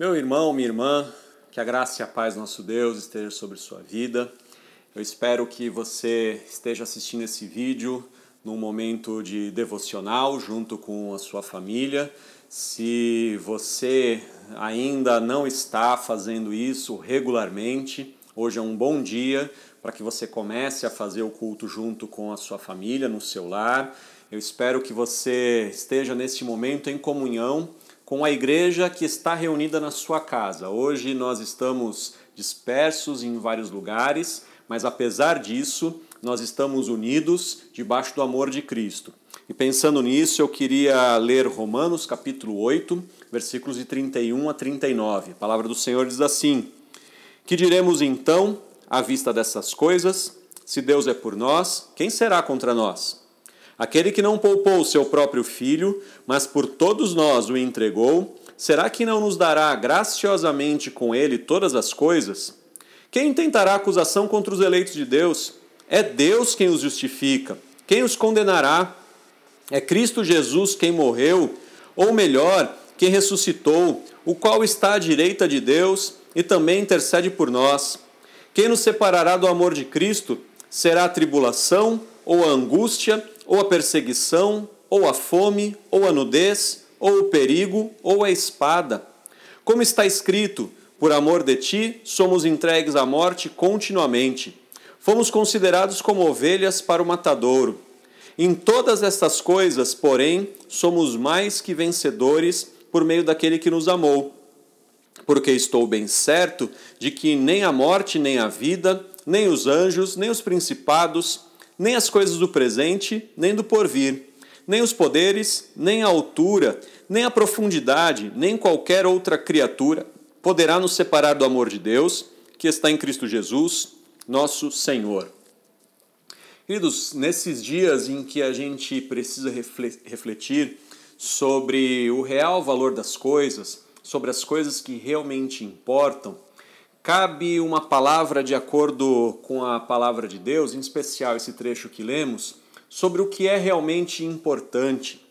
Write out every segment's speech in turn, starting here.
Meu irmão, minha irmã, que a graça e a paz do nosso Deus esteja sobre sua vida. Eu espero que você esteja assistindo esse vídeo num momento de devocional junto com a sua família. Se você ainda não está fazendo isso regularmente, hoje é um bom dia para que você comece a fazer o culto junto com a sua família no seu lar. Eu espero que você esteja neste momento em comunhão com a igreja que está reunida na sua casa. Hoje nós estamos dispersos em vários lugares, mas apesar disso, nós estamos unidos debaixo do amor de Cristo. E pensando nisso, eu queria ler Romanos capítulo 8, versículos de 31 a 39. A palavra do Senhor diz assim: Que diremos então à vista dessas coisas? Se Deus é por nós, quem será contra nós? Aquele que não poupou o seu próprio filho, mas por todos nós o entregou, será que não nos dará graciosamente com ele todas as coisas? Quem tentará acusação contra os eleitos de Deus? É Deus quem os justifica. Quem os condenará? É Cristo Jesus quem morreu, ou melhor, quem ressuscitou, o qual está à direita de Deus e também intercede por nós. Quem nos separará do amor de Cristo? Será a tribulação, ou a angústia, ou a perseguição, ou a fome, ou a nudez, ou o perigo, ou a espada. Como está escrito, por amor de ti, somos entregues à morte continuamente. Fomos considerados como ovelhas para o matadouro. Em todas estas coisas, porém, somos mais que vencedores por meio daquele que nos amou. Porque estou bem certo de que nem a morte, nem a vida, nem os anjos, nem os principados, nem as coisas do presente, nem do porvir, nem os poderes, nem a altura, nem a profundidade, nem qualquer outra criatura poderá nos separar do amor de Deus que está em Cristo Jesus, nosso Senhor. Queridos, nesses dias em que a gente precisa refletir sobre o real valor das coisas, sobre as coisas que realmente importam, cabe uma palavra de acordo com a palavra de Deus, em especial esse trecho que lemos, sobre o que é realmente importante.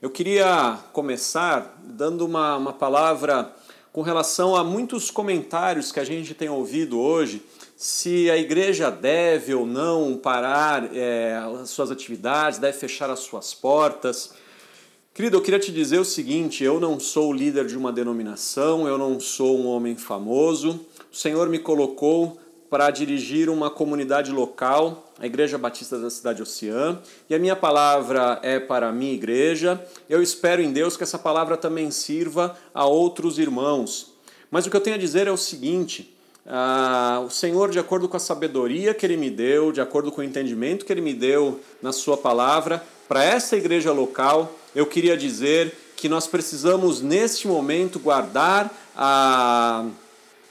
Eu queria começar dando uma, uma palavra com relação a muitos comentários que a gente tem ouvido hoje, se a igreja deve ou não parar é, as suas atividades, deve fechar as suas portas. Querido, eu queria te dizer o seguinte: eu não sou líder de uma denominação, eu não sou um homem famoso, o Senhor me colocou para dirigir uma comunidade local, a Igreja Batista da Cidade Oceã, e a minha palavra é para a minha igreja. Eu espero em Deus que essa palavra também sirva a outros irmãos. Mas o que eu tenho a dizer é o seguinte: ah, o Senhor, de acordo com a sabedoria que Ele me deu, de acordo com o entendimento que Ele me deu na Sua palavra, para essa igreja local, eu queria dizer que nós precisamos, neste momento, guardar a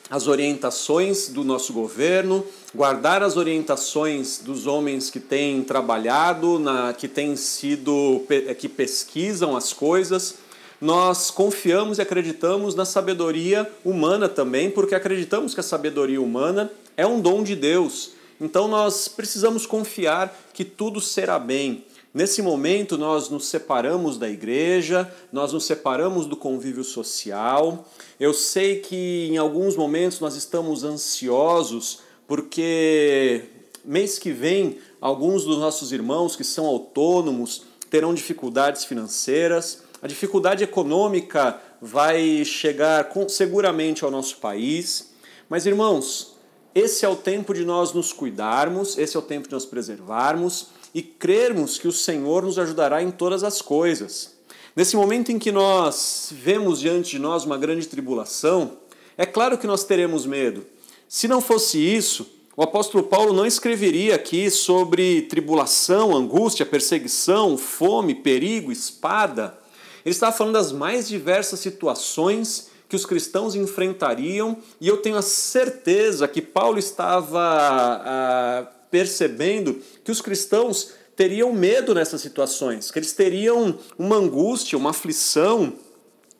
as orientações do nosso governo, guardar as orientações dos homens que têm trabalhado, na, que têm sido que pesquisam as coisas. Nós confiamos e acreditamos na sabedoria humana também, porque acreditamos que a sabedoria humana é um dom de Deus. Então nós precisamos confiar que tudo será bem. Nesse momento, nós nos separamos da igreja, nós nos separamos do convívio social. Eu sei que em alguns momentos nós estamos ansiosos porque mês que vem alguns dos nossos irmãos que são autônomos terão dificuldades financeiras. A dificuldade econômica vai chegar seguramente ao nosso país. Mas, irmãos, esse é o tempo de nós nos cuidarmos, esse é o tempo de nós preservarmos e crermos que o Senhor nos ajudará em todas as coisas. Nesse momento em que nós vemos diante de nós uma grande tribulação, é claro que nós teremos medo. Se não fosse isso, o apóstolo Paulo não escreveria aqui sobre tribulação, angústia, perseguição, fome, perigo, espada. Ele estava falando das mais diversas situações que os cristãos enfrentariam, e eu tenho a certeza que Paulo estava ah, percebendo que os cristãos teriam medo nessas situações, que eles teriam uma angústia, uma aflição.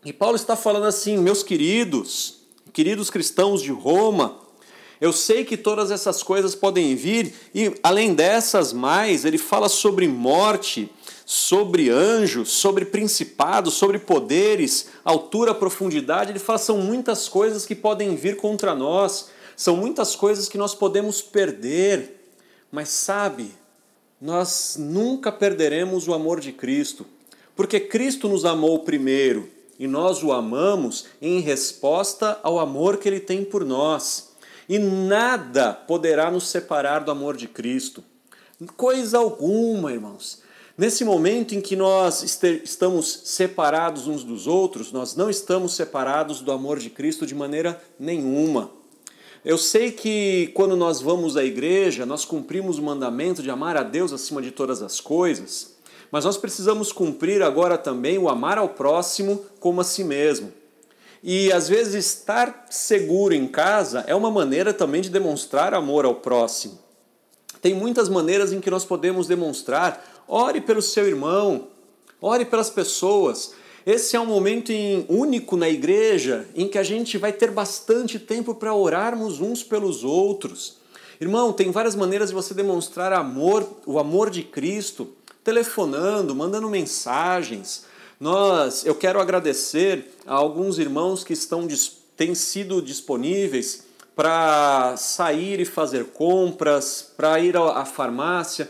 E Paulo está falando assim, meus queridos, queridos cristãos de Roma, Eu sei que todas essas coisas podem vir, e além dessas mais, ele fala sobre morte, sobre anjos, sobre principados, sobre poderes, altura, profundidade. Ele fala são muitas coisas que podem vir contra nós, são muitas coisas que nós podemos perder. Mas sabe, nós nunca perderemos o amor de Cristo, porque Cristo nos amou primeiro e nós o amamos em resposta ao amor que ele tem por nós. E nada poderá nos separar do amor de Cristo. Coisa alguma, irmãos. Nesse momento em que nós estamos separados uns dos outros, nós não estamos separados do amor de Cristo de maneira nenhuma. Eu sei que quando nós vamos à igreja, nós cumprimos o mandamento de amar a Deus acima de todas as coisas, mas nós precisamos cumprir agora também o amar ao próximo como a si mesmo. E às vezes estar seguro em casa é uma maneira também de demonstrar amor ao próximo. Tem muitas maneiras em que nós podemos demonstrar Ore pelo seu irmão, ore pelas pessoas. Esse é um momento único na igreja em que a gente vai ter bastante tempo para orarmos uns pelos outros. Irmão, tem várias maneiras de você demonstrar amor, o amor de Cristo, telefonando, mandando mensagens. Nós, eu quero agradecer a alguns irmãos que estão têm sido disponíveis para sair e fazer compras, para ir à farmácia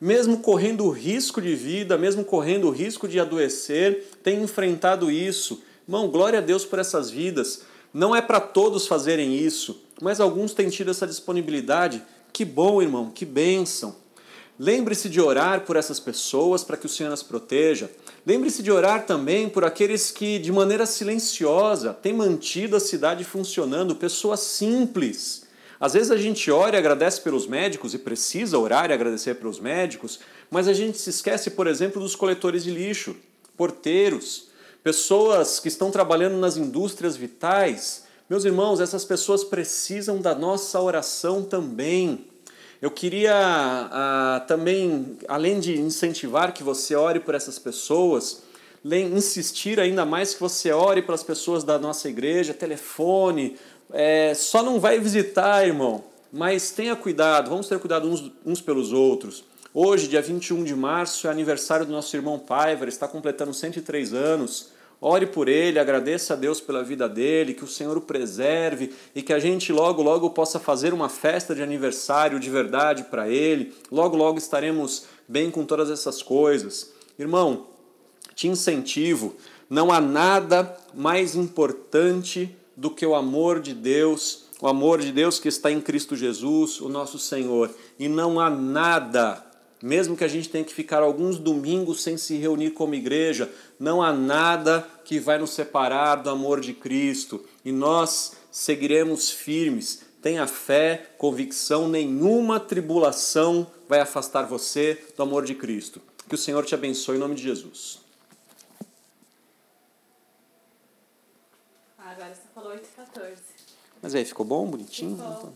mesmo correndo risco de vida, mesmo correndo risco de adoecer, tem enfrentado isso. Irmão, glória a Deus por essas vidas. Não é para todos fazerem isso, mas alguns têm tido essa disponibilidade. Que bom, irmão, que bênção. Lembre-se de orar por essas pessoas para que o Senhor as proteja. Lembre-se de orar também por aqueles que, de maneira silenciosa, têm mantido a cidade funcionando, pessoas simples às vezes a gente ora e agradece pelos médicos e precisa orar e agradecer pelos médicos, mas a gente se esquece, por exemplo, dos coletores de lixo, porteiros, pessoas que estão trabalhando nas indústrias vitais. Meus irmãos, essas pessoas precisam da nossa oração também. Eu queria ah, também, além de incentivar que você ore por essas pessoas, insistir ainda mais que você ore pelas pessoas da nossa igreja, telefone, é, só não vai visitar, irmão, mas tenha cuidado, vamos ter cuidado uns, uns pelos outros. Hoje, dia 21 de março, é aniversário do nosso irmão Paiva, está completando 103 anos. Ore por ele, agradeça a Deus pela vida dele, que o Senhor o preserve e que a gente logo, logo possa fazer uma festa de aniversário de verdade para ele. Logo, logo estaremos bem com todas essas coisas. Irmão, te incentivo, não há nada mais importante do que o amor de Deus, o amor de Deus que está em Cristo Jesus, o nosso Senhor. E não há nada, mesmo que a gente tenha que ficar alguns domingos sem se reunir como igreja, não há nada que vai nos separar do amor de Cristo. E nós seguiremos firmes. Tenha fé, convicção, nenhuma tribulação vai afastar você do amor de Cristo. Que o Senhor te abençoe em nome de Jesus. Agora você falou 8 e 14. Mas aí, ficou bom, bonitinho? Ficou. Então...